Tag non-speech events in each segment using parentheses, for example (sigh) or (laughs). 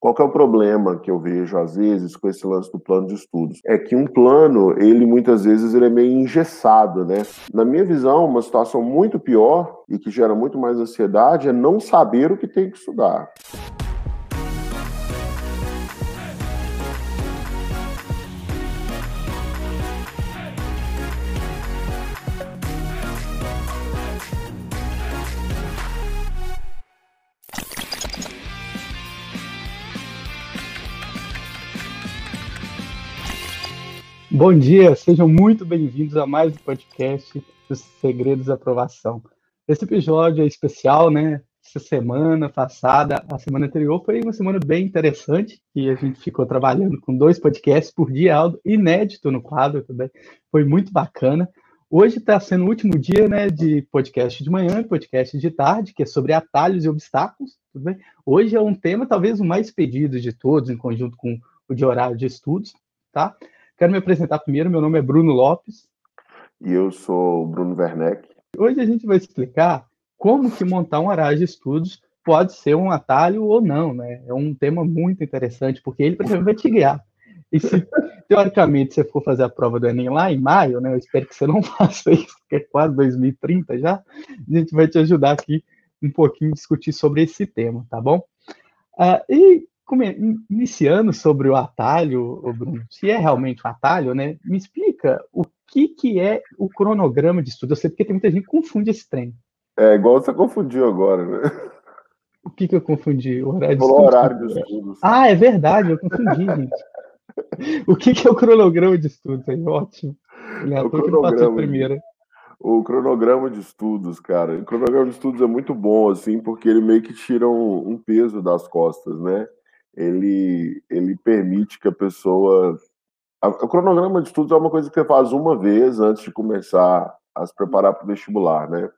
Qual é o problema que eu vejo às vezes com esse lance do plano de estudos? É que um plano, ele muitas vezes ele é meio engessado, né? Na minha visão, uma situação muito pior e que gera muito mais ansiedade é não saber o que tem que estudar. Bom dia, sejam muito bem-vindos a mais um podcast dos Segredos da Aprovação. Esse episódio é especial, né? Essa semana passada, a semana anterior foi uma semana bem interessante, e a gente ficou trabalhando com dois podcasts por dia, algo inédito no quadro também. Foi muito bacana. Hoje está sendo o último dia né, de podcast de manhã, podcast de tarde, que é sobre atalhos e obstáculos. Tudo bem? Hoje é um tema talvez o mais pedido de todos, em conjunto com o de horário de estudos, tá? Quero me apresentar primeiro. Meu nome é Bruno Lopes. E eu sou Bruno Werneck. Hoje a gente vai explicar como que montar um horário de estudos pode ser um atalho ou não, né? É um tema muito interessante, porque ele, por exemplo, vai te guiar. E se, (laughs) teoricamente, você for fazer a prova do Enem lá em maio, né? Eu espero que você não (laughs) faça isso, porque é quase 2030 já. A gente vai te ajudar aqui um pouquinho a discutir sobre esse tema, tá bom? Uh, e iniciando sobre o atalho, Bruno, se é realmente um atalho, né? Me explica o que, que é o cronograma de estudo. Eu sei porque tem muita gente que confunde esse trem. É igual você confundiu agora, né? O que, que eu confundi? O horário de estudos. horário de estudos. Ah, é verdade, eu confundi, gente. O que, que é o cronograma de estudos? É ótimo. É o cronograma, primeira. O cronograma de estudos, cara. O cronograma de estudos é muito bom, assim, porque ele meio que tira um, um peso das costas, né? Ele, ele permite que a pessoa. O cronograma de estudos é uma coisa que você faz uma vez antes de começar a se preparar para o vestibular, né?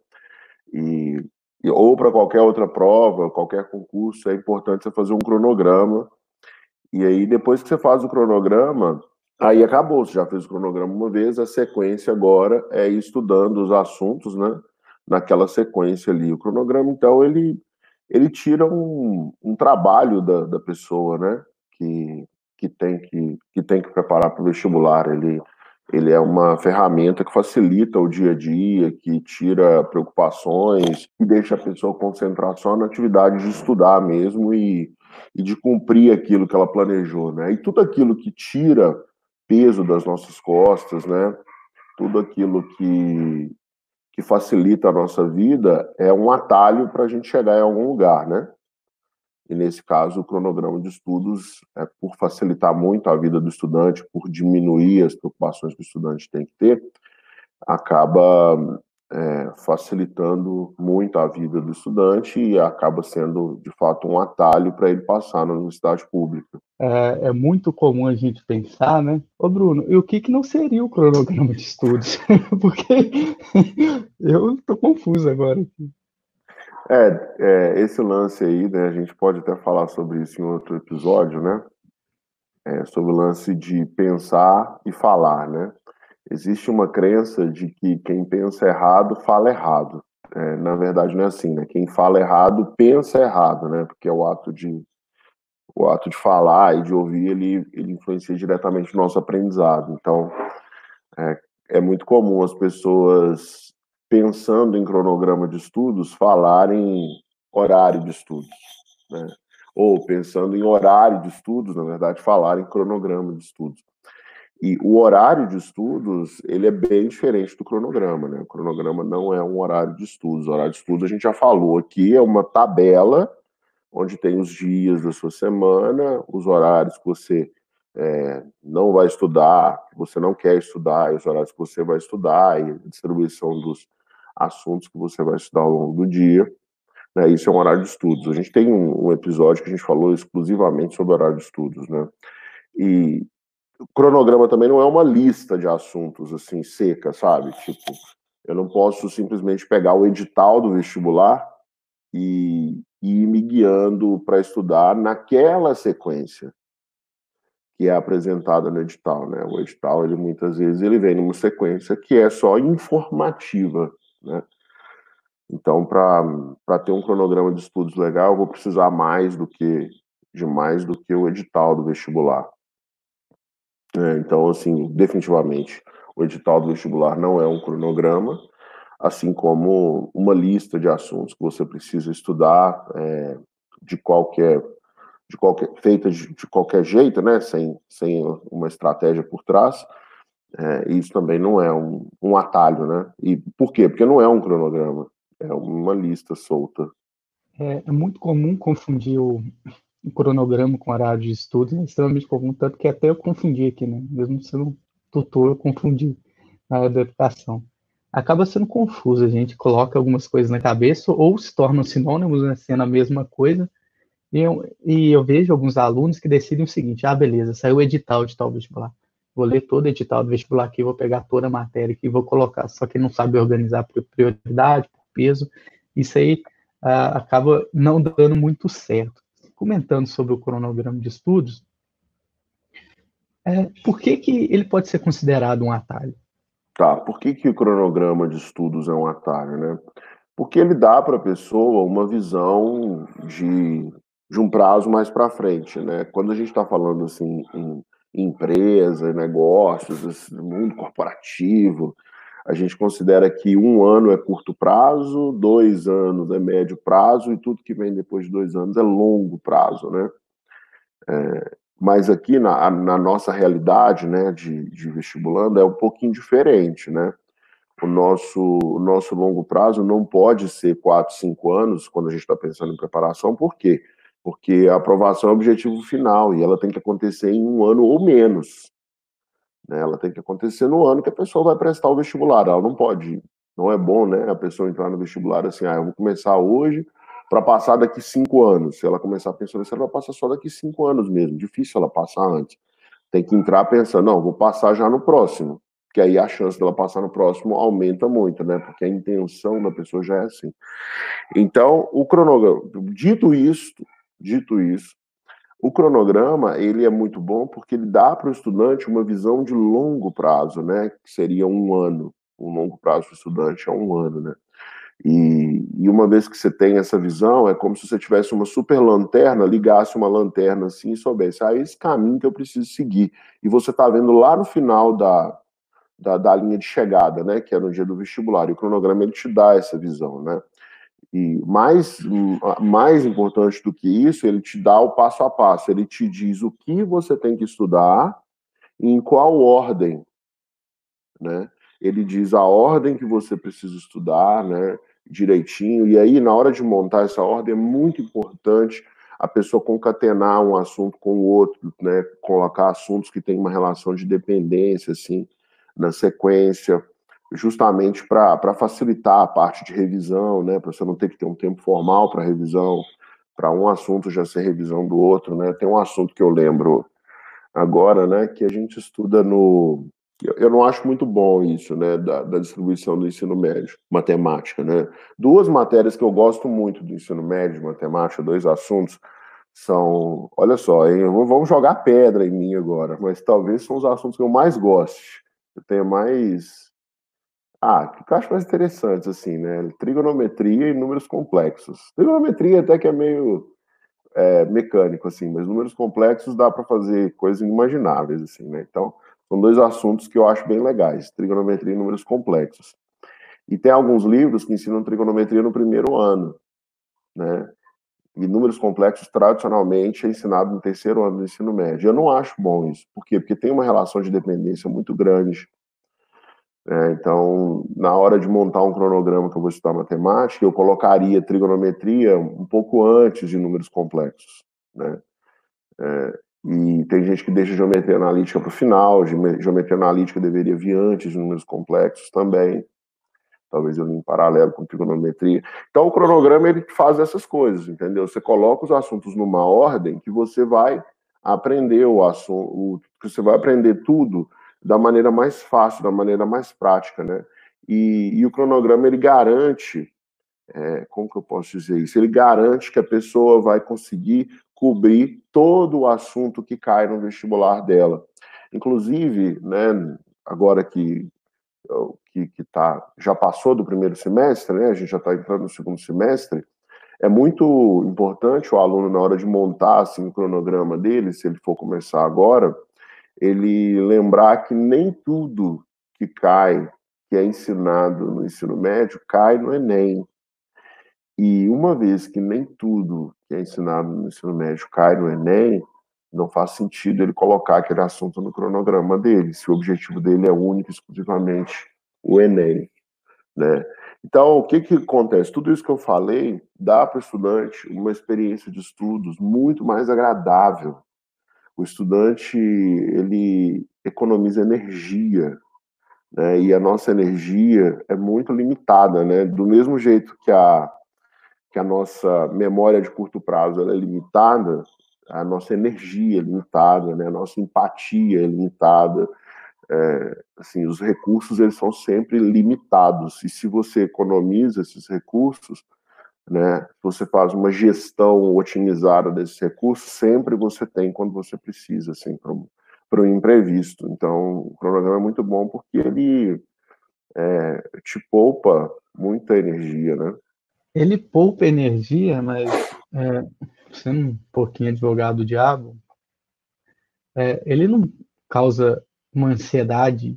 E, ou para qualquer outra prova, qualquer concurso, é importante você fazer um cronograma. E aí, depois que você faz o cronograma, aí acabou. Você já fez o cronograma uma vez, a sequência agora é ir estudando os assuntos, né? Naquela sequência ali. O cronograma, então, ele ele tira um, um trabalho da, da pessoa, né? Que, que, tem que, que tem que preparar para o vestibular. Ele, ele é uma ferramenta que facilita o dia a dia, que tira preocupações, que deixa a pessoa concentrar só na atividade de estudar mesmo e, e de cumprir aquilo que ela planejou, né? E tudo aquilo que tira peso das nossas costas, né? Tudo aquilo que, que facilita a nossa vida é um atalho para a gente chegar em algum lugar, né? E nesse caso, o cronograma de estudos é por facilitar muito a vida do estudante, por diminuir as preocupações que o estudante tem que ter, acaba é, facilitando muito a vida do estudante e acaba sendo, de fato, um atalho para ele passar na universidade pública. É, é, muito comum a gente pensar, né? Ô, Bruno, e o que, que não seria o cronograma de estudos? (laughs) Porque eu estou confuso agora. É, é, esse lance aí, né? A gente pode até falar sobre isso em outro episódio, né? É, sobre o lance de pensar e falar, né? Existe uma crença de que quem pensa errado fala errado. É, na verdade, não é assim, né? Quem fala errado pensa errado, né? Porque é o ato de o ato de falar e de ouvir ele, ele influencia diretamente o nosso aprendizado. Então, é, é muito comum as pessoas pensando em cronograma de estudos falarem horário de estudos, né? Ou pensando em horário de estudos, na verdade, falarem cronograma de estudos. E o horário de estudos, ele é bem diferente do cronograma, né? O cronograma não é um horário de estudos. O horário de estudos, a gente já falou aqui, é uma tabela onde tem os dias da sua semana, os horários que você é, não vai estudar, que você não quer estudar, e os horários que você vai estudar, e a distribuição dos assuntos que você vai estudar ao longo do dia. Né? Isso é um horário de estudos. A gente tem um, um episódio que a gente falou exclusivamente sobre horário de estudos, né? E, cronograma também não é uma lista de assuntos assim seca, sabe? Tipo, eu não posso simplesmente pegar o edital do vestibular e, e ir me guiando para estudar naquela sequência que é apresentada no edital, né? O edital, ele muitas vezes ele vem numa sequência que é só informativa, né? Então, para ter um cronograma de estudos legal, eu vou precisar mais do que de mais do que o edital do vestibular. É, então, assim, definitivamente, o edital do vestibular não é um cronograma, assim como uma lista de assuntos que você precisa estudar é, de qualquer de qualquer feita de, de, qualquer jeito, né, sem, sem uma estratégia por trás. É, isso também não é um, um atalho, né? E por quê? Porque não é um cronograma, é uma lista solta. É, é muito comum confundir o, o cronograma com horário de estudo, é extremamente comum, tanto que até eu confundi aqui, né? Mesmo sendo tutor, eu confundi na área da educação. Acaba sendo confuso, a gente coloca algumas coisas na cabeça ou se tornam sinônimos, né, sendo a mesma coisa, e eu, e eu vejo alguns alunos que decidem o seguinte, ah, beleza, saiu o edital de tal vestibular, vou ler todo o edital do vestibular aqui, vou pegar toda a matéria aqui vou colocar, só que não sabe organizar por prioridade, por peso, isso aí ah, acaba não dando muito certo. Comentando sobre o cronograma de estudos, é, por que, que ele pode ser considerado um atalho? Tá, por que, que o cronograma de estudos é um atalho, né? Porque ele dá para a pessoa uma visão de, de um prazo mais para frente, né? Quando a gente está falando assim em, em empresa, negócios, mundo corporativo, a gente considera que um ano é curto prazo, dois anos é médio prazo e tudo que vem depois de dois anos é longo prazo, né? É, mas aqui na, na, nossa realidade, né, de, de vestibulando é um pouquinho diferente, né? O nosso, o nosso longo prazo não pode ser quatro, cinco anos quando a gente está pensando em preparação, por quê? Porque a aprovação é o objetivo final e ela tem que acontecer em um ano ou menos. Né? Ela tem que acontecer no ano que a pessoa vai prestar o vestibular. Ela não pode, não é bom, né? A pessoa entrar no vestibular assim, ah, eu vou começar hoje para passar daqui cinco anos. Se ela começar pensando assim, ela vai passar só daqui cinco anos mesmo. Difícil ela passar antes. Tem que entrar pensando, não, vou passar já no próximo. Que aí a chance dela passar no próximo aumenta muito, né? Porque a intenção da pessoa já é assim. Então, o cronograma, dito isso, dito isso, o cronograma ele é muito bom porque ele dá para o estudante uma visão de longo prazo, né? Que seria um ano. Um longo prazo para o estudante é um ano, né? E, e, uma vez que você tem essa visão, é como se você tivesse uma super lanterna, ligasse uma lanterna assim e soubesse, ah, esse caminho que eu preciso seguir. E você está vendo lá no final da, da, da, linha de chegada, né? Que é no dia do vestibular. E o cronograma ele te dá essa visão, né? E mais, mais importante do que isso, ele te dá o passo a passo, ele te diz o que você tem que estudar e em qual ordem, né? Ele diz a ordem que você precisa estudar, né? Direitinho. E aí, na hora de montar essa ordem, é muito importante a pessoa concatenar um assunto com o outro, né? Colocar assuntos que têm uma relação de dependência, assim, na sequência justamente para facilitar a parte de revisão, né, para você não ter que ter um tempo formal para revisão, para um assunto já ser revisão do outro, né? Tem um assunto que eu lembro agora, né, que a gente estuda no eu não acho muito bom isso, né, da, da, distribuição do ensino médio, matemática, né? Duas matérias que eu gosto muito do ensino médio, matemática, dois assuntos, são, olha só, hein, vamos jogar pedra em mim agora, mas talvez são os assuntos que eu mais goste, eu tenho mais ah, que eu acho mais interessantes, assim, né? Trigonometria e números complexos. Trigonometria até que é meio é, mecânico, assim, mas números complexos dá para fazer coisas inimagináveis, assim, né? Então, são dois assuntos que eu acho bem legais, trigonometria e números complexos. E tem alguns livros que ensinam trigonometria no primeiro ano, né? E números complexos, tradicionalmente, é ensinado no terceiro ano do ensino médio. Eu não acho bom isso. Por quê? Porque tem uma relação de dependência muito grande é, então, na hora de montar um cronograma que eu vou estudar matemática, eu colocaria trigonometria um pouco antes de números complexos. Né? É, e tem gente que deixa geometria analítica para o final, geometria analítica deveria vir antes de números complexos também. Talvez eu em paralelo com trigonometria. Então, o cronograma ele faz essas coisas, entendeu? Você coloca os assuntos numa ordem que você vai aprender o assunto, que você vai aprender tudo da maneira mais fácil, da maneira mais prática, né? E, e o cronograma ele garante, é, como que eu posso dizer isso? Ele garante que a pessoa vai conseguir cobrir todo o assunto que cai no vestibular dela. Inclusive, né, agora que que, que tá, já passou do primeiro semestre, né? A gente já está entrando no segundo semestre. é muito importante o aluno, na hora de montar assim, o cronograma dele, se ele for começar agora, ele lembrar que nem tudo que cai, que é ensinado no ensino médio, cai no Enem. E uma vez que nem tudo que é ensinado no ensino médio cai no Enem, não faz sentido ele colocar aquele assunto no cronograma dele, se o objetivo dele é único e exclusivamente o Enem. Né? Então, o que, que acontece? Tudo isso que eu falei dá para o estudante uma experiência de estudos muito mais agradável. O estudante ele economiza energia, né? e a nossa energia é muito limitada, né? Do mesmo jeito que a que a nossa memória de curto prazo é limitada, a nossa energia é limitada, né? A nossa empatia é limitada, é, assim, os recursos eles são sempre limitados. E se você economiza esses recursos, né, você faz uma gestão otimizada desses recursos, sempre você tem quando você precisa, assim, para o imprevisto. Então, o cronograma é muito bom porque ele é, te poupa muita energia, né? Ele poupa energia, mas é, sendo um pouquinho advogado do diabo, é, ele não causa uma ansiedade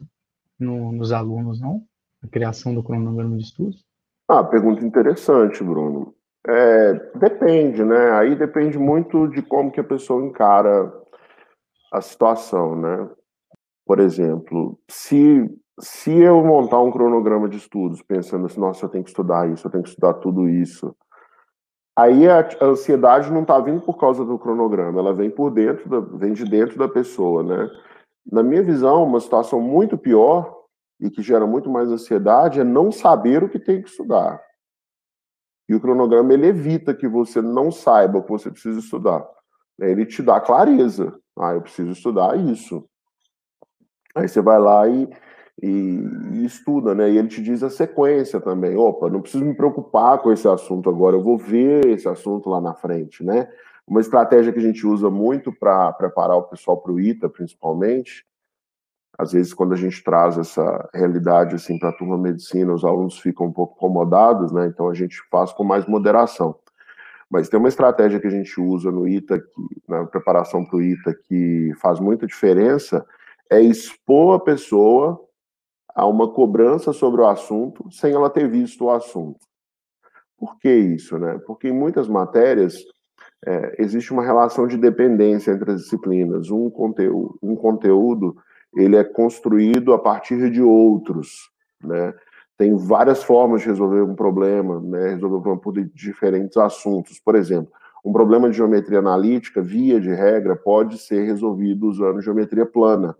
no, nos alunos, não? A criação do cronograma de estudos? Ah, pergunta interessante, Bruno. É, depende, né? Aí depende muito de como que a pessoa encara a situação, né? Por exemplo, se, se eu montar um cronograma de estudos pensando assim, nossa, eu tenho que estudar isso, eu tenho que estudar tudo isso, aí a, ansiedade não está vindo por causa do cronograma, ela vem por dentro, da, vem de dentro da pessoa, né? Na minha visão, uma situação muito pior e que gera muito mais ansiedade é não saber o que tem que estudar. E o cronograma ele evita que você não saiba o que você precisa estudar. Ele te dá clareza. Ah, eu preciso estudar isso. Aí você vai lá e, e, e, estuda, né? E ele te diz a sequência também. Opa, não preciso me preocupar com esse assunto agora, eu vou ver esse assunto lá na frente, né? Uma estratégia que a gente usa muito para preparar o pessoal para o ITA, principalmente, às vezes quando a gente traz essa realidade assim para a turma medicina, os alunos ficam um pouco incomodados, né? Então a gente faz com mais moderação. Mas tem uma estratégia que a gente usa no ITA, que, na preparação para o ITA, que faz muita diferença, é expor a pessoa a uma cobrança sobre o assunto sem ela ter visto o assunto. Por que isso, né? Porque em muitas matérias é, existe uma relação de dependência entre as disciplinas. Um conteúdo, um conteúdo ele é construído a partir de outros, né? Tem várias formas de resolver um problema, né? Resolver um problema por diferentes assuntos. Por exemplo, um problema de geometria analítica, via de regra, pode ser resolvido usando geometria plana.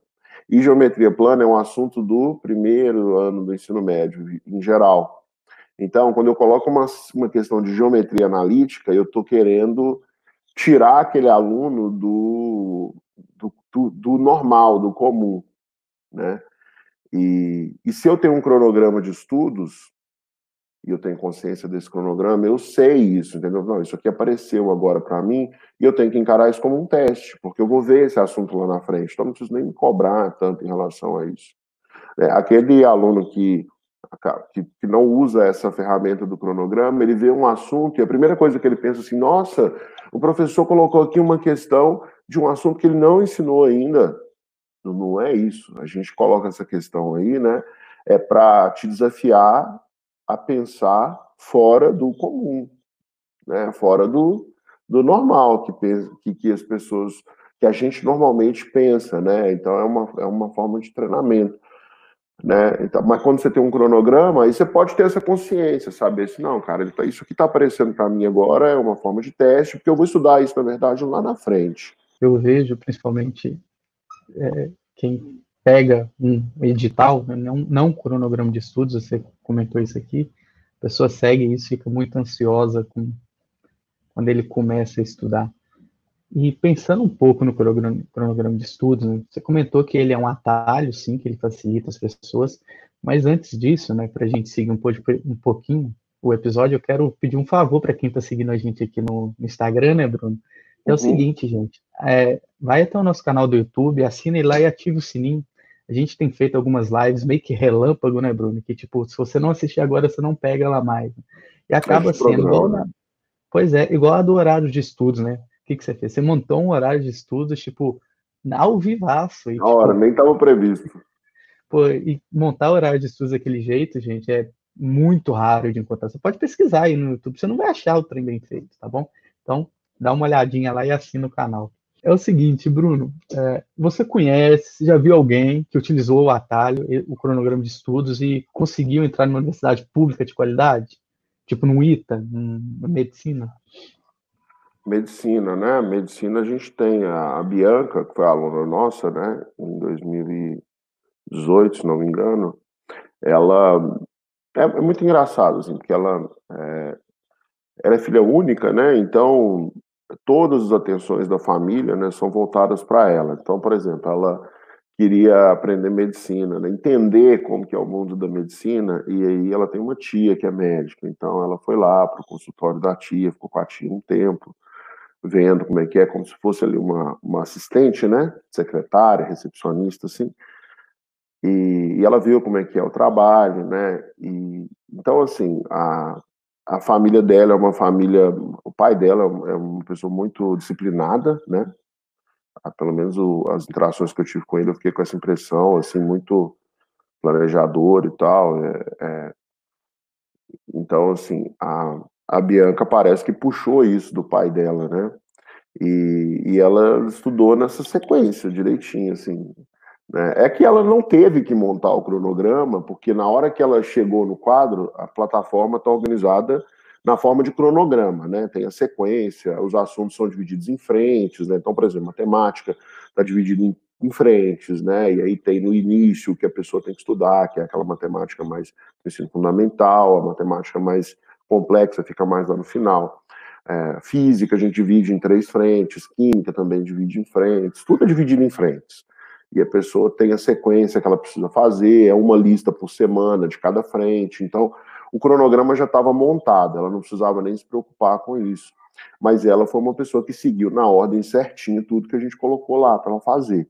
E geometria plana é um assunto do primeiro ano do ensino médio, em geral. Então, quando eu coloco uma, uma questão de geometria analítica, eu estou querendo tirar aquele aluno do, do, do, do, normal, do comum, né? E, e se eu tenho um cronograma de estudos, e eu tenho consciência desse cronograma, eu sei isso, entendeu? Não, isso aqui apareceu agora para mim, e eu tenho que encarar isso como um teste, porque eu vou ver esse assunto lá na frente, então não preciso nem me cobrar tanto em relação a isso. É, aquele aluno que que, que, não usa essa ferramenta do cronograma, ele vê um assunto e a primeira coisa que ele pensa assim, nossa, o professor colocou aqui uma questão de um assunto que ele não ensinou ainda. Não, é isso. A gente coloca essa questão aí, né? É para te desafiar a pensar fora do comum, né? Fora do, do normal que, que, que as pessoas, que a gente normalmente pensa, né? Então é uma, é uma forma de treinamento. Né? Então, mas quando você tem um cronograma, aí você pode ter essa consciência, saber assim, não, cara, tá, isso que está aparecendo para mim agora é uma forma de teste, porque eu vou estudar isso, na verdade, lá na frente. Eu vejo, principalmente, é, quem pega um edital, né, não, não um cronograma de estudos, você comentou isso aqui, a pessoa segue isso, fica muito ansiosa com, quando ele começa a estudar. E pensando um pouco no cronograma, de estudos, né, você comentou que ele é um atalho, sim, que ele facilita as pessoas, mas antes disso, né, para a gente seguir um, um pouquinho o episódio, eu quero pedir um favor para quem está seguindo a gente aqui no Instagram, né, Bruno? É uhum. o seguinte, gente, é, vai até o nosso canal do YouTube, assine lá e ative o sininho. A gente tem feito algumas lives meio que relâmpago, né, Bruno? Que, tipo, se você não assistir agora, você não pega lá mais. E acaba sendo igual na, Pois é, igual a do horário de estudos, né? O que, que você fez? Você montou um horário de estudos, tipo, ao vivaço. E, Na hora, tipo, nem estava previsto. Pô, e montar horário de estudos daquele jeito, gente, é muito raro de encontrar. Você pode pesquisar aí no YouTube, você não vai achar o trem bem feito, tá bom? Então, dá uma olhadinha lá e assina o canal. É o seguinte, Bruno, é, você conhece, já viu alguém que utilizou o atalho, o cronograma de estudos e conseguiu entrar numa universidade pública de qualidade? Tipo no ITA, na medicina? Medicina, né? Medicina a gente tem a, a Bianca, que foi aluna nossa, né? Em 2018, se não me engano. Ela é, é muito engraçado, assim, porque ela é, ela é filha única, né? Então todas as atenções da família né, são voltadas para ela. Então, por exemplo, ela queria aprender medicina, né, entender como que é o mundo da medicina, e aí ela tem uma tia que é médica, então ela foi lá para o consultório da tia, ficou com a tia um tempo, vendo como é que é, como se fosse ali uma, uma assistente, né, secretária, recepcionista, assim, e, e ela viu como é que é o trabalho, né, e então, assim, a, a família dela é uma família, o pai dela é uma pessoa muito disciplinada, né? Ah, pelo menos o, as interações que eu tive com ele, eu fiquei com essa impressão, assim, muito planejador e tal. É, é... Então, assim, a, a Bianca parece que puxou isso do pai dela, né? E, e ela estudou nessa sequência direitinho, assim. Né? É que ela não teve que montar o cronograma, porque na hora que ela chegou no quadro, a plataforma está organizada na forma de cronograma, né? Tem a sequência, os assuntos são divididos em frentes, né? Então, por exemplo, matemática está dividida em, em, frentes, né? E aí tem no início que a pessoa tem que estudar, que é aquela matemática mais ensino fundamental, a matemática mais complexa fica mais lá no final. É, física a gente divide em três frentes, química também divide em frentes, tudo é dividido em frentes e a pessoa tem a sequência que ela precisa fazer, é uma lista por semana de cada frente. Então, o cronograma já estava montado, ela não precisava nem se preocupar com isso. Mas ela foi uma pessoa que seguiu na ordem certinho tudo que a gente colocou lá para ela fazer.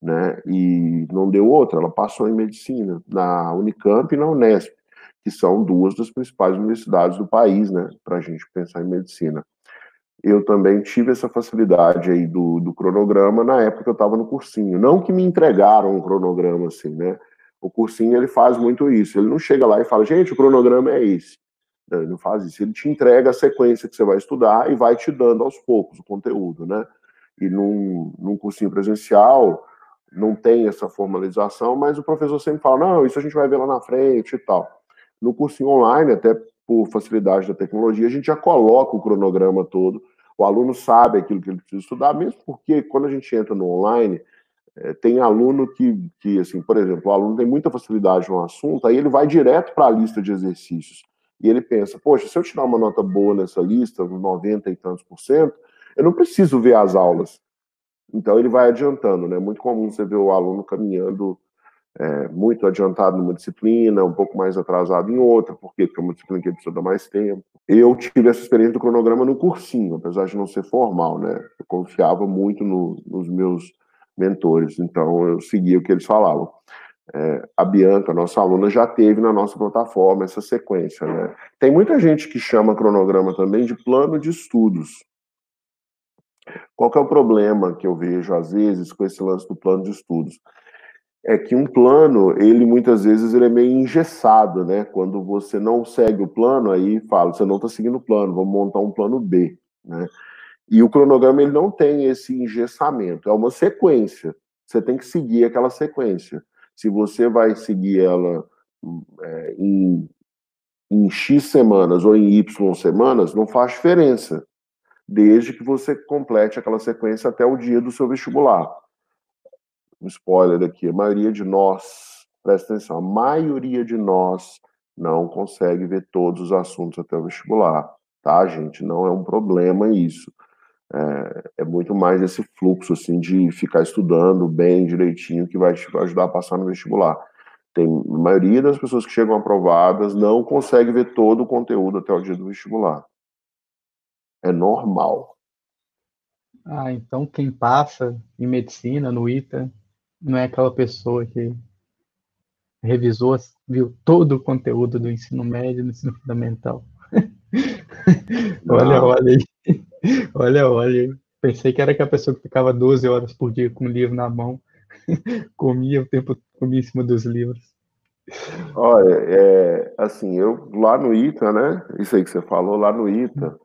Né? E não deu outra, ela passou em medicina, na Unicamp e na Unesp, que são duas das principais universidades do país, né, para a gente pensar em medicina eu também tive essa facilidade aí do, do cronograma na época que eu estava no cursinho. Não que me entregaram um cronograma assim, né? O cursinho ele faz muito isso. Ele não chega lá e fala, gente, o cronograma é esse. Não, ele não faz isso. Ele te entrega a sequência que você vai estudar e vai te dando aos poucos o conteúdo, né? E num, num cursinho presencial não tem essa formalização, mas o professor sempre fala, não, isso a gente vai ver lá na frente e tal. No cursinho online, até por facilidade da tecnologia, a gente já coloca o cronograma todo o aluno sabe aquilo que ele precisa estudar, mesmo porque quando a gente entra no online, é, tem aluno que, que, assim, por exemplo, o aluno tem muita facilidade no assunto, aí ele vai direto para a lista de exercícios. E ele pensa, poxa, se eu tirar uma nota boa nessa lista, 90 e tantos por cento, eu não preciso ver as aulas. Então ele vai adiantando, né? É muito comum você ver o aluno caminhando é, muito adiantado numa disciplina, um pouco mais atrasado em outra, por quê? Porque é uma disciplina que precisa dar mais tempo. Eu tive essa experiência do cronograma no cursinho, apesar de não ser formal, né? Eu confiava muito no, nos meus mentores, então eu seguia o que eles falavam. É, a Bianca, nossa aluna, já teve na nossa plataforma essa sequência, né? Tem muita gente que chama cronograma também de plano de estudos. Qual é o problema que eu vejo, às vezes, com esse lance do plano de estudos? É que um plano, ele muitas vezes ele é meio engessado, né? Quando você não segue o plano, aí fala, você não está seguindo o plano, vamos montar um plano B, né? E o cronograma ele não tem esse engessamento, é uma sequência. Você tem que seguir aquela sequência. Se você vai seguir ela é, em, em X semanas ou em Y semanas, não faz diferença, desde que você complete aquela sequência até o dia do seu vestibular um spoiler aqui, a maioria de nós, presta atenção, a maioria de nós não consegue ver todos os assuntos até o vestibular, tá, gente? Não é um problema isso. É, é muito mais esse fluxo, assim, de ficar estudando bem, direitinho, que vai te ajudar a passar no vestibular. Tem, a maioria das pessoas que chegam aprovadas não consegue ver todo o conteúdo até o dia do vestibular. É normal. Ah, então quem passa em medicina, no ITA, não é aquela pessoa que revisou, viu todo o conteúdo do ensino médio, do ensino fundamental. (laughs) olha, olha aí. Olha, olha. Pensei que era aquela pessoa que ficava 12 horas por dia com o livro na mão. (laughs) comia o tempo, comia em cima dos livros. Olha, é, assim, eu lá no ITA, né? Isso aí que você falou, lá no ITA,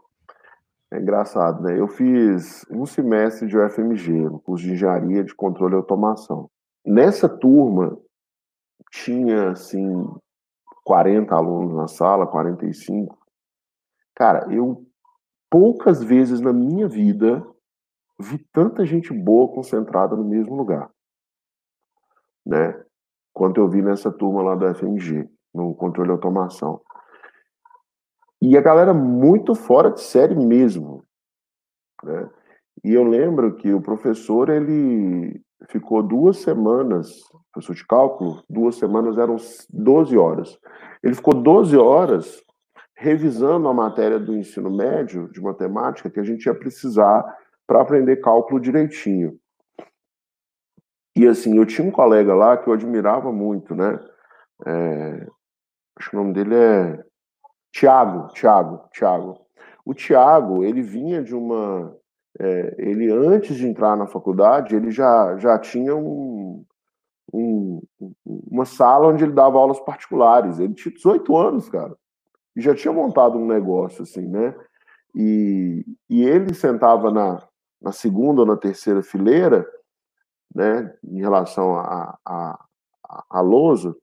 é engraçado, né? Eu fiz um semestre de UFMG, no curso de Engenharia de Controle e Automação. Nessa turma, tinha, assim, 40 alunos na sala, 45. Cara, eu poucas vezes na minha vida vi tanta gente boa concentrada no mesmo lugar, né? Quanto eu vi nessa turma lá da FMG, no controle de automação. E a galera muito fora de série mesmo, né? E eu lembro que o professor, ele ficou duas semanas, professor de cálculo, duas semanas eram 12 horas. Ele ficou 12 horas revisando a matéria do ensino médio de matemática que a gente ia precisar para aprender cálculo direitinho. E assim, eu tinha um colega lá que eu admirava muito, né? É, acho que o nome dele é Tiago, Tiago, Tiago. O Tiago, ele vinha de uma é, ele antes de entrar na faculdade, ele já, já tinha um, um, uma sala onde ele dava aulas particulares. Ele tinha 18 anos, cara, e já tinha montado um negócio assim, né? E, e ele sentava na, na segunda ou na terceira fileira, né, em relação a, a, a, a lousa,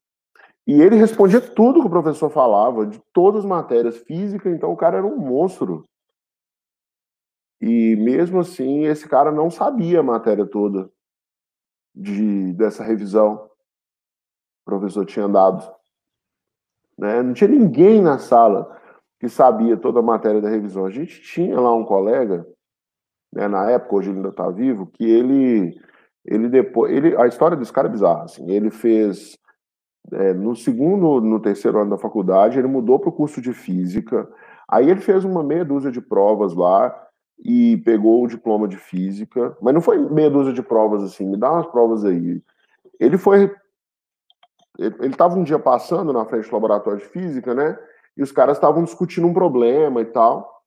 e ele respondia tudo que o professor falava, de todas as matérias, física, então o cara era um monstro. E mesmo assim, esse cara não sabia a matéria toda de, dessa revisão o professor tinha dado. Né? Não tinha ninguém na sala que sabia toda a matéria da revisão. A gente tinha lá um colega, né, na época, hoje ele ainda está vivo, que ele, ele depois, ele, a história desse cara é bizarra. Assim, ele fez é, no segundo, no terceiro ano da faculdade, ele mudou para o curso de física. Aí ele fez uma meia dúzia de provas lá e pegou o diploma de física, mas não foi meia dúzia de provas assim, me dá umas provas aí. Ele foi. Ele estava um dia passando na frente do laboratório de física, né? E os caras estavam discutindo um problema e tal,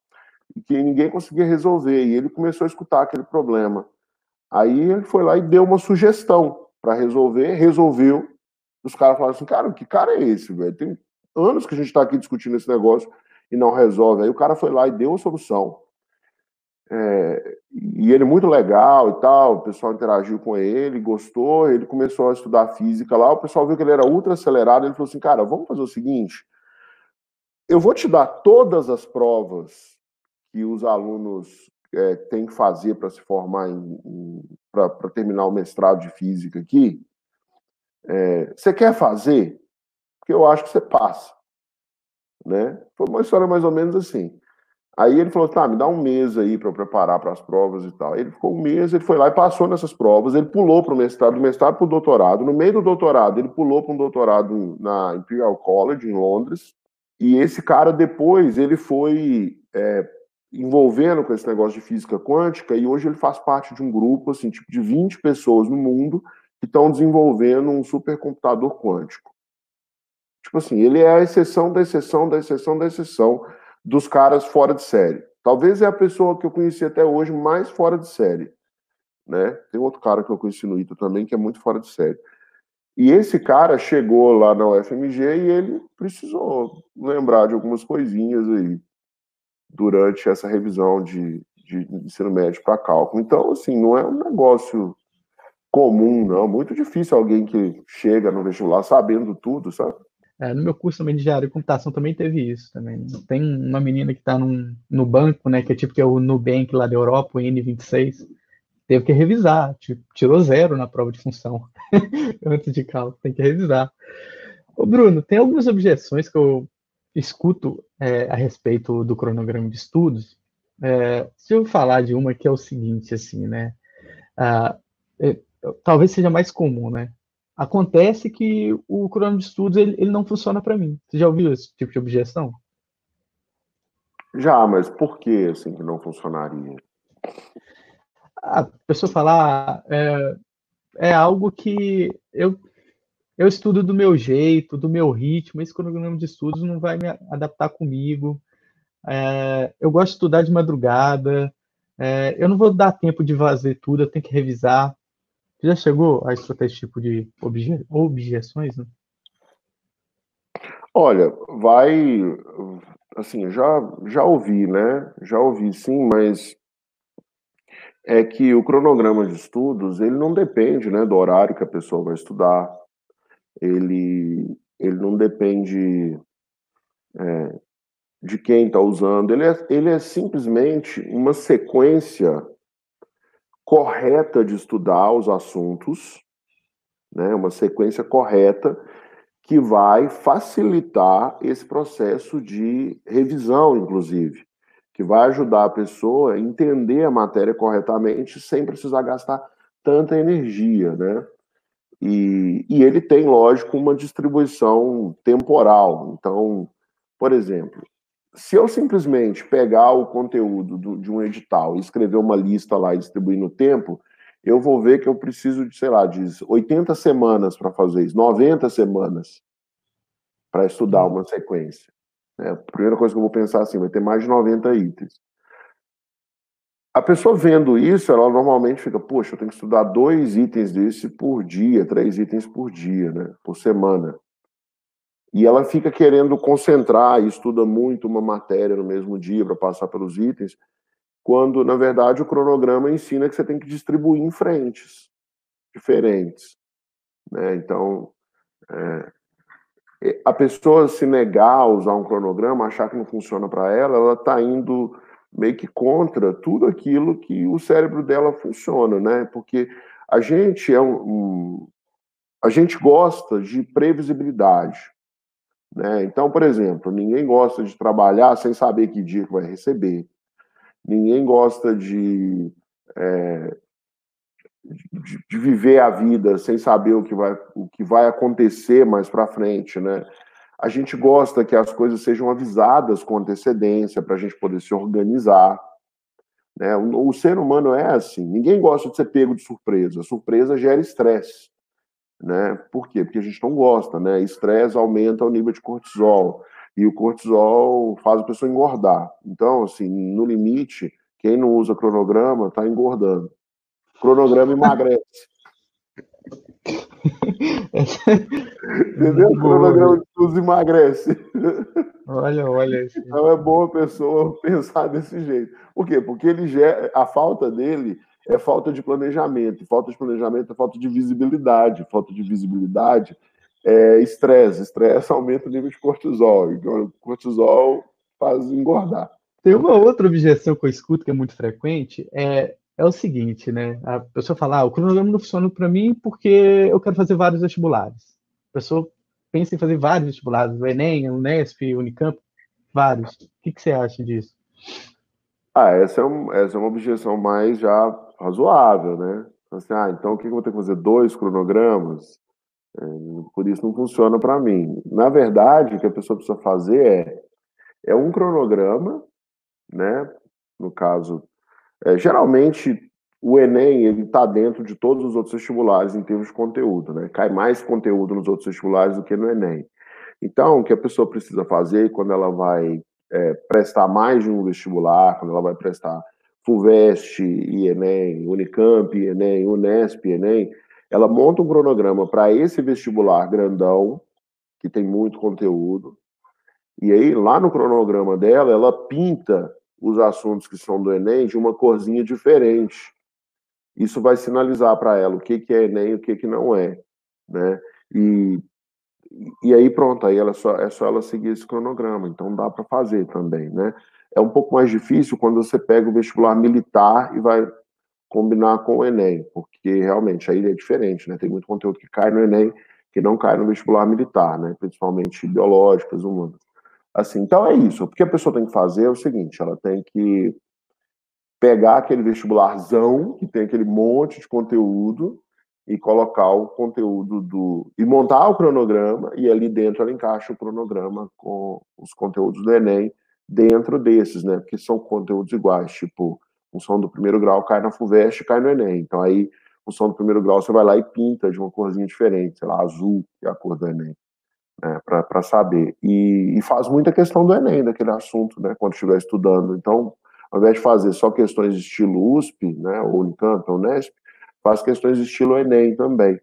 que ninguém conseguia resolver. E ele começou a escutar aquele problema. Aí ele foi lá e deu uma sugestão para resolver, resolveu. Os caras falaram assim: cara, que cara é esse, velho? Tem anos que a gente está aqui discutindo esse negócio e não resolve. Aí o cara foi lá e deu a solução. É, e ele muito legal e tal, o pessoal interagiu com ele, gostou, ele começou a estudar física lá, o pessoal viu que ele era ultra acelerado, ele falou assim, cara, vamos fazer o seguinte, eu vou te dar todas as provas que os alunos é, têm que fazer para se formar, para terminar o mestrado de física aqui, é, você quer fazer? Porque eu acho que você passa. Né? Foi uma história mais ou menos assim. Aí ele falou, tá, me dá um mês aí para eu preparar para as provas e tal. Ele ficou um mês, ele foi lá e passou nessas provas, ele pulou para o mestrado, do mestrado para o doutorado. No meio do doutorado, ele pulou para um doutorado na Imperial College, em Londres. E esse cara, depois, ele foi é, envolvendo com esse negócio de física quântica e hoje ele faz parte de um grupo, assim, tipo de 20 pessoas no mundo que estão desenvolvendo um supercomputador quântico. Tipo assim, ele é a exceção da exceção da exceção da exceção dos caras fora de série. Talvez é a pessoa que eu conheci até hoje mais fora de série. Né? Tem outro cara que eu conheci no ITA também que é muito fora de série. E esse cara chegou lá na UFMG e ele precisou lembrar de algumas coisinhas aí durante essa revisão de, de ensino médio para cálculo. Então, assim, não é um negócio comum, não. Muito difícil alguém que chega no vestibular sabendo tudo, sabe? É, no meu curso também de engenharia de computação também teve isso também. Tem uma menina que está no banco, né, que é tipo que é o Nubank lá da Europa, o N26, teve que revisar, tipo, tirou zero na prova de função (laughs) antes de cálculo, tem que revisar. Ô Bruno, tem algumas objeções que eu escuto é, a respeito do cronograma de estudos. É, se eu falar de uma que é o seguinte, assim, né, ah, talvez seja mais comum, né, Acontece que o cronograma de estudos ele, ele não funciona para mim. Você já ouviu esse tipo de objeção? Já, mas por que assim que não funcionaria? A pessoa falar ah, é, é algo que eu eu estudo do meu jeito, do meu ritmo, esse cronograma de estudos não vai me adaptar comigo. é, eu gosto de estudar de madrugada, é, eu não vou dar tempo de fazer tudo, eu tenho que revisar. Já chegou a escutar esse tipo de obje, objeções? Né? Olha, vai, assim, já, já ouvi, né? Já ouvi sim, mas é que o cronograma de estudos, ele não depende, né, do horário que a pessoa vai estudar, ele, ele não depende é, de quem está usando, ele é, ele é simplesmente uma sequência correta de estudar os assuntos, né, uma sequência correta que vai facilitar esse processo de revisão, inclusive, que vai ajudar a pessoa a entender a matéria corretamente sem precisar gastar tanta energia, né? E, e ele tem, lógico, uma distribuição temporal. Então, por exemplo, se eu simplesmente pegar o conteúdo do, de um edital e escrever uma lista lá e distribuir no tempo, eu vou ver que eu preciso de, sei lá, de 80 semanas para fazer isso, 90 semanas para estudar uma sequência. É, a primeira coisa que eu vou pensar assim, vai ter mais de 90 itens. A pessoa vendo isso, ela normalmente fica, poxa, eu tenho que estudar dois itens desse por dia, três itens por dia, né, por semana. E ela fica querendo concentrar e estuda muito uma matéria no mesmo dia para passar pelos itens, quando, na verdade, o cronograma ensina que você tem que distribuir em frentes diferentes. Né? Então, é, a pessoa se negar a usar um cronograma, achar que não funciona para ela, ela está indo meio que contra tudo aquilo que o cérebro dela funciona, né? Porque a gente é um, um a gente gosta de previsibilidade. Né? Então, por exemplo, ninguém gosta de trabalhar sem saber que dia que vai receber. Ninguém gosta de, é, de, de, viver a vida sem saber o que vai, o que vai acontecer mais para frente. Né? A gente gosta que as coisas sejam avisadas com antecedência para a gente poder se organizar. Né? O, o ser humano é assim. Ninguém gosta de ser pego de surpresa. A surpresa gera estresse. Né? Por quê? Porque a gente não gosta, né? Estresse aumenta o nível de cortisol e o cortisol faz a pessoa engordar. Então, assim, no limite, quem não usa cronograma está engordando. Cronograma emagrece. (laughs) Entendeu? O cronograma de emagrece. Olha, olha. Então é bom a pessoa (laughs) pensar desse jeito. Por quê? Porque ele gera, a falta dele é falta de planejamento. Falta de planejamento é falta de visibilidade. Falta de visibilidade é estresse. Estresse aumenta o nível de cortisol. Então, o cortisol faz engordar. Tem uma outra objeção que eu escuto que é muito frequente, é, é o seguinte, né? A pessoa fala, ah, o cronograma não funciona para mim porque eu quero fazer vários vestibulares. A pessoa pensa em fazer vários vestibulares, o Enem, o Unesp, o Unicamp, vários. O que, que você acha disso? Ah, essa é, um, essa é uma objeção mais já razoável, né? Assim, ah, então o que eu vou ter que fazer? Dois cronogramas? É, por isso não funciona para mim. Na verdade, o que a pessoa precisa fazer é, é um cronograma, né? No caso, é, geralmente o Enem ele está dentro de todos os outros vestibulares em termos de conteúdo, né? Cai mais conteúdo nos outros vestibulares do que no Enem. Então, o que a pessoa precisa fazer quando ela vai é, prestar mais de um vestibular, quando ela vai prestar FUVEST e Enem, Unicamp, Enem, Unesp, Enem, ela monta um cronograma para esse vestibular grandão, que tem muito conteúdo, e aí lá no cronograma dela, ela pinta os assuntos que são do Enem de uma corzinha diferente. Isso vai sinalizar para ela o que, que é Enem e o que, que não é. Né? E, e aí pronto, aí ela só, é só ela seguir esse cronograma, então dá para fazer também. Né? É um pouco mais difícil quando você pega o vestibular militar e vai combinar com o Enem, porque realmente aí é diferente, né? Tem muito conteúdo que cai no Enem que não cai no vestibular militar, né? Principalmente biológicas, humanas. Assim, então é isso. O que a pessoa tem que fazer é o seguinte: ela tem que pegar aquele vestibularzão que tem aquele monte de conteúdo e colocar o conteúdo do. e montar o cronograma, e ali dentro ela encaixa o cronograma com os conteúdos do Enem dentro desses, né? Porque são conteúdos iguais, tipo, função do primeiro grau cai na FUVEST e cai no Enem. Então aí, função do primeiro grau, você vai lá e pinta de uma corzinha diferente, sei lá, azul, que é a cor do Enem. né, para saber. E, e, faz muita questão do Enem, daquele assunto, né, quando estiver estudando. Então, ao invés de fazer só questões de estilo USP, né, ou Unicamp, ou Unesp, faz questões de estilo Enem também.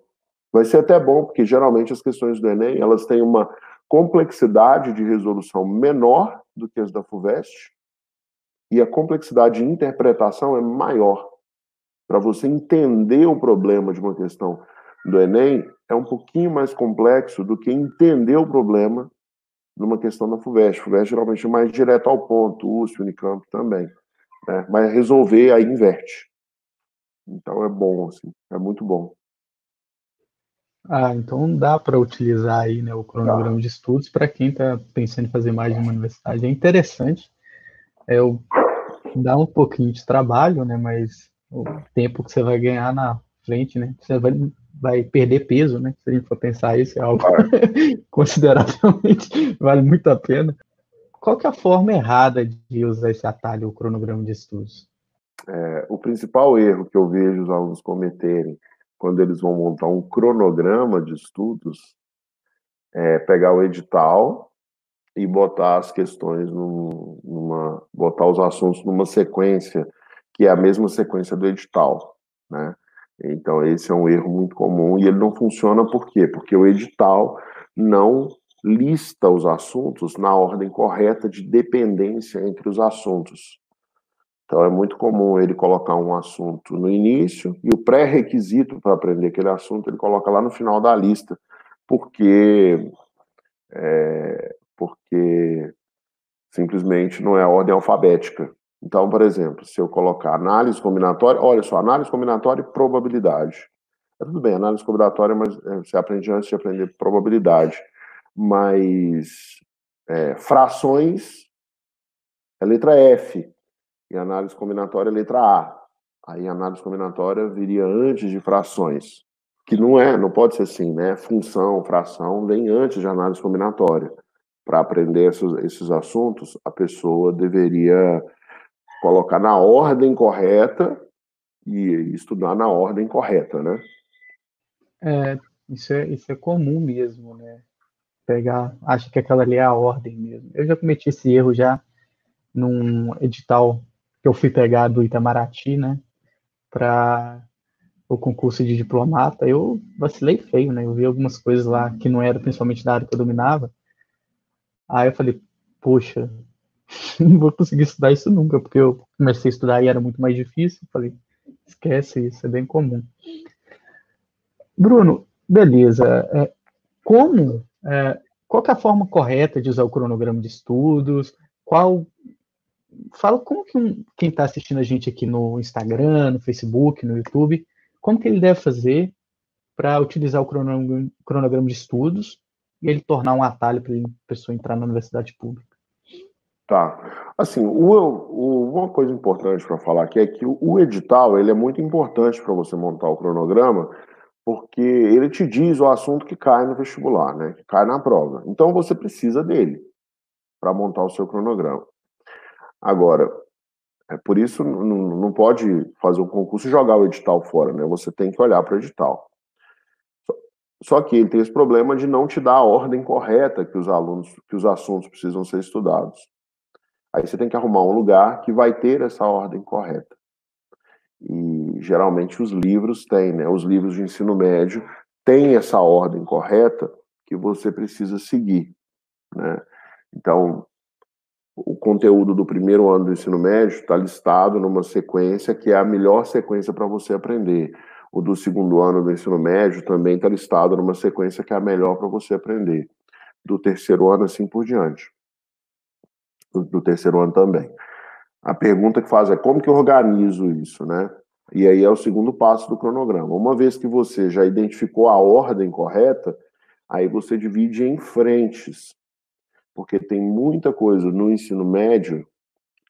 Vai ser até bom, porque geralmente as questões do Enem, elas têm uma complexidade de resolução menor do que as da FUVEST, e a complexidade de interpretação é maior. Para você entender o problema de uma questão do Enem, é um pouquinho mais complexo do que entender o problema numa questão da FUVEST. FUVEST geralmente é mais direto ao ponto, USP, Unicamp também. Né? Mas resolver aí inverte. Então é bom, assim, é muito bom. Ah, então dá para utilizar aí né, o cronograma de estudos para quem está pensando em fazer mais de uma universidade. É interessante, é, o, dá um pouquinho de trabalho, né, mas o tempo que você vai ganhar na frente, né, você vai, vai perder peso, né, se a gente for pensar isso, é algo (laughs) consideravelmente (laughs) vale muito a pena. Qual que é a forma errada de usar esse atalho, o cronograma de estudos? É, o principal erro que eu vejo os alunos cometerem quando eles vão montar um cronograma de estudos, é pegar o edital e botar as questões num, numa, botar os assuntos numa sequência que é a mesma sequência do edital, né? Então esse é um erro muito comum e ele não funciona por quê? Porque o edital não lista os assuntos na ordem correta de dependência entre os assuntos. Então, é muito comum ele colocar um assunto no início e o pré-requisito para aprender aquele assunto ele coloca lá no final da lista, porque, é, porque simplesmente não é ordem alfabética. Então, por exemplo, se eu colocar análise combinatória, olha só, análise combinatória e probabilidade. É tudo bem, análise combinatória, mas é, você aprende antes de aprender probabilidade. Mas é, frações é letra F. E análise combinatória, letra A. Aí análise combinatória viria antes de frações. Que não é, não pode ser assim, né? Função, fração, vem antes de análise combinatória. Para aprender esses, esses assuntos, a pessoa deveria colocar na ordem correta e estudar na ordem correta, né? É, isso é, isso é comum mesmo, né? Pegar, acha que aquela ali é a ordem mesmo. Eu já cometi esse erro já num edital eu fui pegar do Itamaraty, né, para o concurso de diplomata, eu vacilei feio, né? Eu vi algumas coisas lá que não eram principalmente da área que eu dominava. Aí eu falei, poxa, (laughs) não vou conseguir estudar isso nunca, porque eu comecei a estudar e era muito mais difícil. Falei, esquece isso, é bem comum. Bruno, beleza. É, como, é, qual é a forma correta de usar o cronograma de estudos? Qual fala como que um, quem está assistindo a gente aqui no Instagram, no Facebook, no YouTube, como que ele deve fazer para utilizar o cronograma, cronograma, de estudos e ele tornar um atalho para a pessoa entrar na universidade pública. Tá. Assim, o, o, uma coisa importante para falar aqui é que o, o edital ele é muito importante para você montar o cronograma, porque ele te diz o assunto que cai no vestibular, né? Que cai na prova. Então você precisa dele para montar o seu cronograma. Agora, é por isso não, não pode fazer um concurso e jogar o edital fora, né? Você tem que olhar para o edital. Só que ele tem esse problema de não te dar a ordem correta que os alunos, que os assuntos precisam ser estudados. Aí você tem que arrumar um lugar que vai ter essa ordem correta. E geralmente os livros têm, né? Os livros de ensino médio têm essa ordem correta que você precisa seguir, né? Então, o conteúdo do primeiro ano do ensino médio está listado numa sequência que é a melhor sequência para você aprender. O do segundo ano do ensino médio também está listado numa sequência que é a melhor para você aprender. Do terceiro ano, assim por diante. Do, do terceiro ano também. A pergunta que faz é como que eu organizo isso, né? E aí é o segundo passo do cronograma. Uma vez que você já identificou a ordem correta, aí você divide em frentes porque tem muita coisa no ensino médio.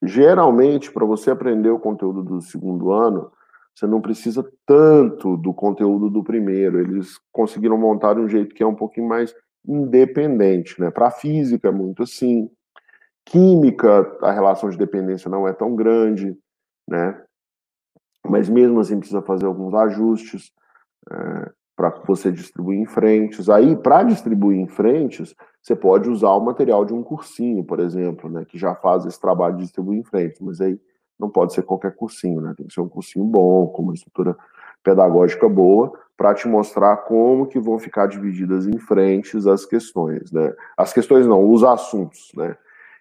Geralmente, para você aprender o conteúdo do segundo ano, você não precisa tanto do conteúdo do primeiro. Eles conseguiram montar de um jeito que é um pouquinho mais independente, né? Para física, muito assim. Química, a relação de dependência não é tão grande, né? Mas mesmo assim precisa fazer alguns ajustes. É, para você distribuir em frentes. Aí, para distribuir em frentes, você pode usar o material de um cursinho, por exemplo, né, que já faz esse trabalho de distribuir em frentes, mas aí não pode ser qualquer cursinho, né? Tem que ser um cursinho bom, com uma estrutura pedagógica boa, para te mostrar como que vão ficar divididas em frentes as questões, né? As questões não, os assuntos, né?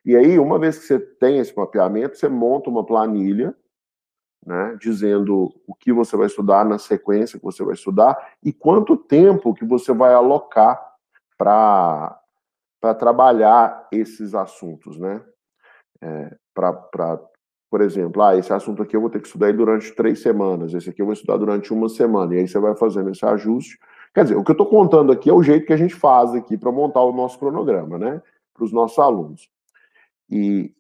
E aí, uma vez que você tem esse mapeamento, você monta uma planilha né, dizendo o que você vai estudar na sequência que você vai estudar e quanto tempo que você vai alocar para trabalhar esses assuntos, né? É, pra, por exemplo, ah, esse assunto aqui eu vou ter que estudar durante três semanas, esse aqui eu vou estudar durante uma semana, e aí você vai fazendo esse ajuste. Quer dizer, o que eu estou contando aqui é o jeito que a gente faz aqui para montar o nosso cronograma, né? Para os nossos alunos. E,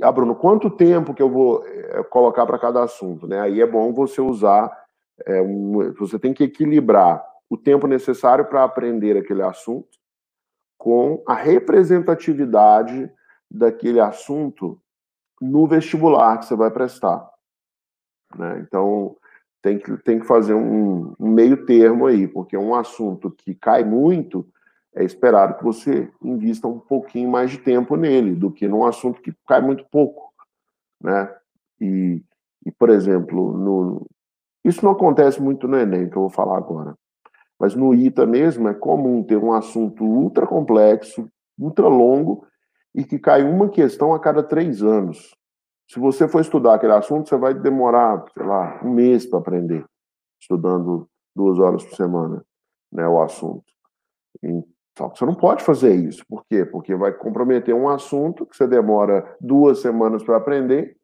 ah, Bruno, quanto tempo que eu vou é, colocar para cada assunto? Né? Aí é bom você usar, é, um, você tem que equilibrar o tempo necessário para aprender aquele assunto com a representatividade daquele assunto no vestibular que você vai prestar. Né? Então, tem que, tem que fazer um, um meio termo aí, porque um assunto que cai muito, é esperado que você invista um pouquinho mais de tempo nele do que num assunto que cai muito pouco, né? E, e por exemplo, no, isso não acontece muito no Enem, que eu vou falar agora, mas no ITA mesmo é comum ter um assunto ultra complexo, ultra longo e que cai uma questão a cada três anos. Se você for estudar aquele assunto, você vai demorar, sei lá, um mês para aprender, estudando duas horas por semana, né, o assunto. Só que você não pode fazer isso. Por quê? Porque vai comprometer um assunto que você demora duas semanas para aprender,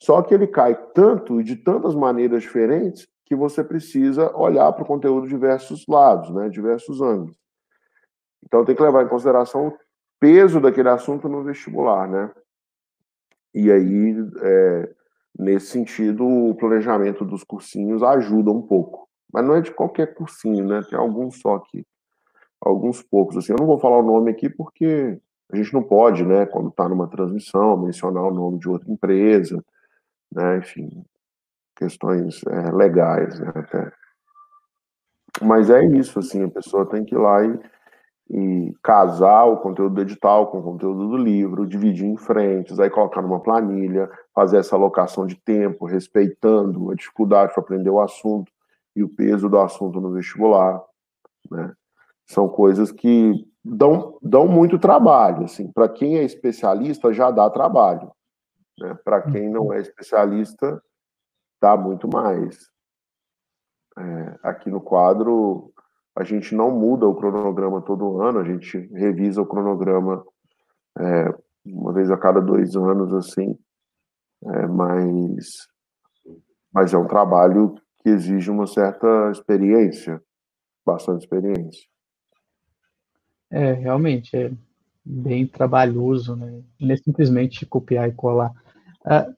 só que ele cai tanto e de tantas maneiras diferentes que você precisa olhar para o conteúdo de diversos lados, né, diversos ângulos. Então tem que levar em consideração o peso daquele assunto no vestibular, né? E aí, é, nesse sentido, o planejamento dos cursinhos ajuda um pouco. Mas não é de qualquer cursinho, né? Tem alguns só aqui alguns poucos. Assim, eu não vou falar o nome aqui porque a gente não pode, né, quando está numa transmissão, mencionar o nome de outra empresa, né, enfim, questões é, legais né, até. Mas é isso, assim, a pessoa tem que ir lá e, e casar o conteúdo do edital com o conteúdo do livro, dividir em frentes, aí colocar numa planilha, fazer essa alocação de tempo, respeitando a dificuldade para aprender o assunto e o peso do assunto no vestibular, né? São coisas que dão, dão muito trabalho. Assim. Para quem é especialista, já dá trabalho. Né? Para quem não é especialista, dá muito mais. É, aqui no quadro, a gente não muda o cronograma todo ano, a gente revisa o cronograma é, uma vez a cada dois anos, assim, é, mas, mas é um trabalho que exige uma certa experiência, bastante experiência. É, realmente, é bem trabalhoso, né? Não é simplesmente copiar e colar. Ah,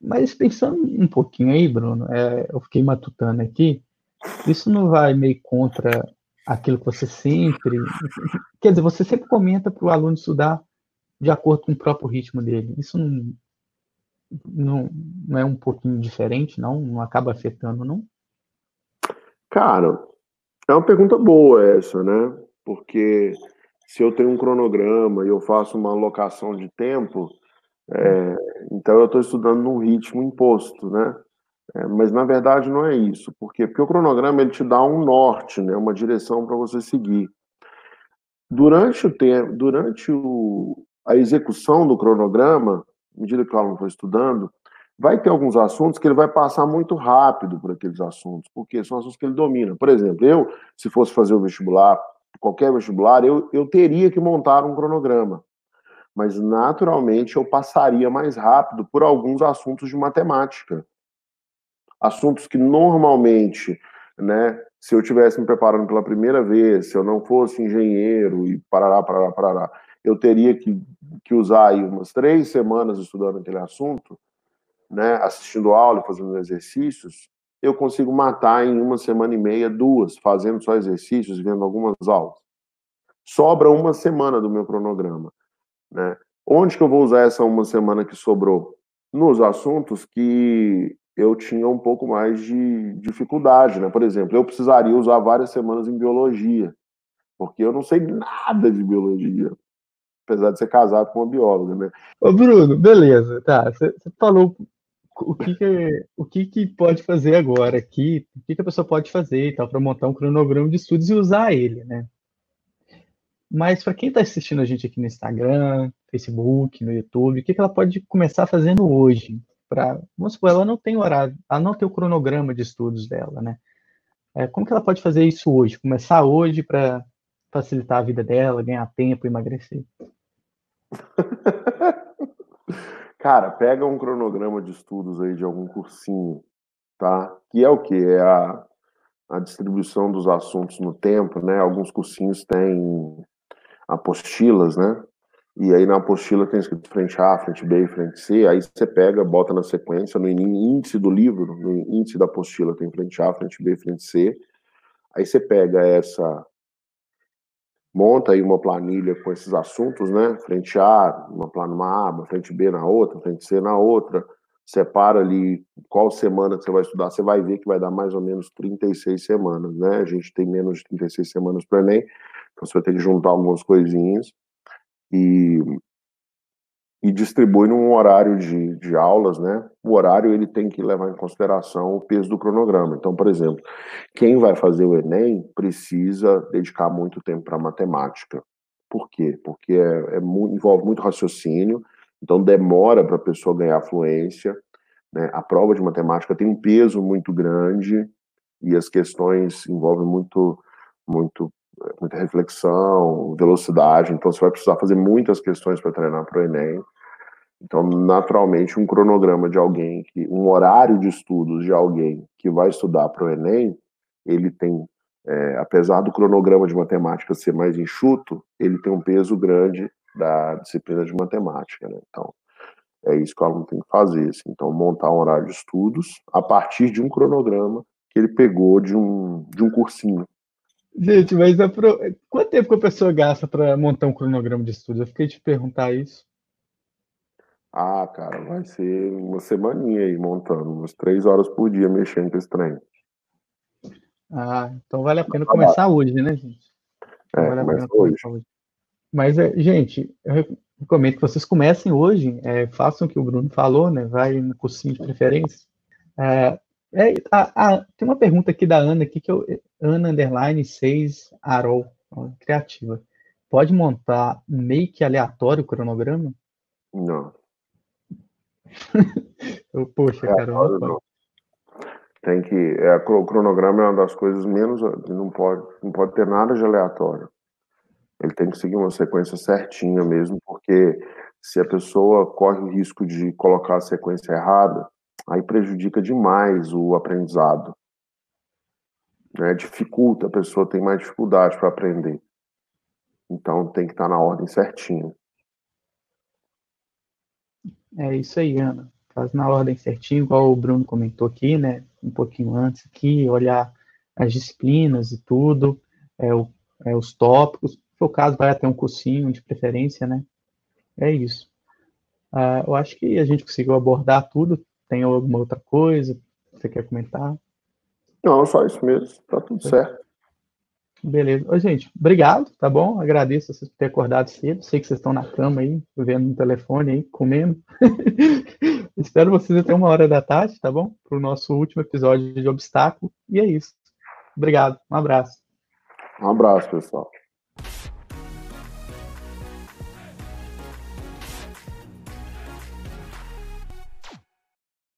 mas pensando um pouquinho aí, Bruno, é, eu fiquei matutando aqui, isso não vai meio contra aquilo que você sempre. Quer dizer, você sempre comenta para o aluno estudar de acordo com o próprio ritmo dele. Isso não, não, não é um pouquinho diferente, não? Não acaba afetando, não? Cara, é uma pergunta boa essa, né? porque se eu tenho um cronograma e eu faço uma alocação de tempo, é, então eu estou estudando num ritmo imposto, né? É, mas na verdade não é isso, porque porque o cronograma ele te dá um norte, né? Uma direção para você seguir. Durante o tempo, durante o, a execução do cronograma, à medida que o aluno for estudando, vai ter alguns assuntos que ele vai passar muito rápido por aqueles assuntos, porque são assuntos que ele domina. Por exemplo, eu, se fosse fazer o vestibular qualquer vestibular, eu, eu teria que montar um cronograma. Mas, naturalmente, eu passaria mais rápido por alguns assuntos de matemática. Assuntos que, normalmente, né, se eu estivesse me preparando pela primeira vez, se eu não fosse engenheiro e parará, parará, parará, eu teria que, que usar aí umas três semanas estudando aquele assunto, né, assistindo aula e fazendo exercícios, eu consigo matar em uma semana e meia, duas, fazendo só exercícios, vendo algumas aulas. Sobra uma semana do meu cronograma. Né? Onde que eu vou usar essa uma semana que sobrou? Nos assuntos que eu tinha um pouco mais de dificuldade, né? Por exemplo, eu precisaria usar várias semanas em biologia, porque eu não sei nada de biologia, apesar de ser casado com uma bióloga, né? Ô Bruno, beleza, tá. Você falou o que, que, o que, que pode fazer agora aqui, o que, que a pessoa pode fazer e tal, para montar um cronograma de estudos e usar ele, né? Mas para quem está assistindo a gente aqui no Instagram, Facebook, no YouTube, o que, que ela pode começar fazendo hoje? Pra, vamos supor, ela não tem horário, ela não tem o cronograma de estudos dela, né? É, como que ela pode fazer isso hoje? Começar hoje para facilitar a vida dela, ganhar tempo, emagrecer? (laughs) Cara, pega um cronograma de estudos aí de algum cursinho, tá? Que é o que? É a, a distribuição dos assuntos no tempo, né? Alguns cursinhos têm apostilas, né? E aí na apostila tem escrito frente A, frente B frente C. Aí você pega, bota na sequência, no índice do livro, no índice da apostila tem frente A, frente B frente C. Aí você pega essa monta aí uma planilha com esses assuntos, né? Frente A, uma, uma aba, frente B na outra, frente C na outra, separa ali qual semana que você vai estudar, você vai ver que vai dar mais ou menos 36 semanas, né? A gente tem menos de 36 semanas para Enem, então você vai ter que juntar algumas coisinhas e, e distribui num horário de, de aulas, né? O horário ele tem que levar em consideração o peso do cronograma. Então, por exemplo, quem vai fazer o Enem precisa dedicar muito tempo para matemática. Por quê? Porque é, é envolve muito raciocínio, então demora para a pessoa ganhar fluência. Né? A prova de matemática tem um peso muito grande e as questões envolvem muito, muito muita reflexão, velocidade, então você vai precisar fazer muitas questões para treinar para o Enem. Então, naturalmente, um cronograma de alguém, que um horário de estudos de alguém que vai estudar para o Enem, ele tem, é, apesar do cronograma de matemática ser mais enxuto, ele tem um peso grande da disciplina de matemática, né? Então, é isso que o aluno tem que fazer. Assim. Então, montar um horário de estudos a partir de um cronograma que ele pegou de um, de um cursinho. Gente, mas é pro... quanto tempo que a pessoa gasta para montar um cronograma de estudos? Eu fiquei de perguntar isso. Ah, cara, vai ser uma semaninha aí montando, umas três horas por dia mexendo com esse trem. Ah, então vale a pena começar hoje, né, gente? Então é, vale a pena hoje. hoje. Mas, é, gente, eu recomendo que vocês comecem hoje, é, façam o que o Bruno falou, né? Vai no cursinho de preferência. É, é, a, a, tem uma pergunta aqui da Ana, aqui, que eu, Ana Underline 6 Arol, criativa. Pode montar que aleatório o cronograma? Não. (laughs) eu, poxa, não. Tem que. É, o cronograma é uma das coisas menos. Não pode, não pode ter nada de aleatório. Ele tem que seguir uma sequência certinha mesmo, porque se a pessoa corre o risco de colocar a sequência errada, aí prejudica demais o aprendizado. Né? Dificulta, a pessoa tem mais dificuldade para aprender. Então tem que estar na ordem certinha. É isso aí, Ana. Faz na ordem certinho, igual o Bruno comentou aqui, né? Um pouquinho antes aqui, olhar as disciplinas e tudo, é, o, é os tópicos. O caso, vai até um cursinho de preferência, né? É isso. Uh, eu acho que a gente conseguiu abordar tudo. Tem alguma outra coisa que você quer comentar? Não, só isso mesmo. Tá tudo certo. Beleza. Ô, gente, obrigado, tá bom? Agradeço vocês por terem acordado cedo. Sei que vocês estão na cama aí, vendo no telefone aí, comendo. (laughs) Espero vocês até uma hora da tarde, tá bom? Para o nosso último episódio de obstáculo. E é isso. Obrigado. Um abraço. Um abraço, pessoal.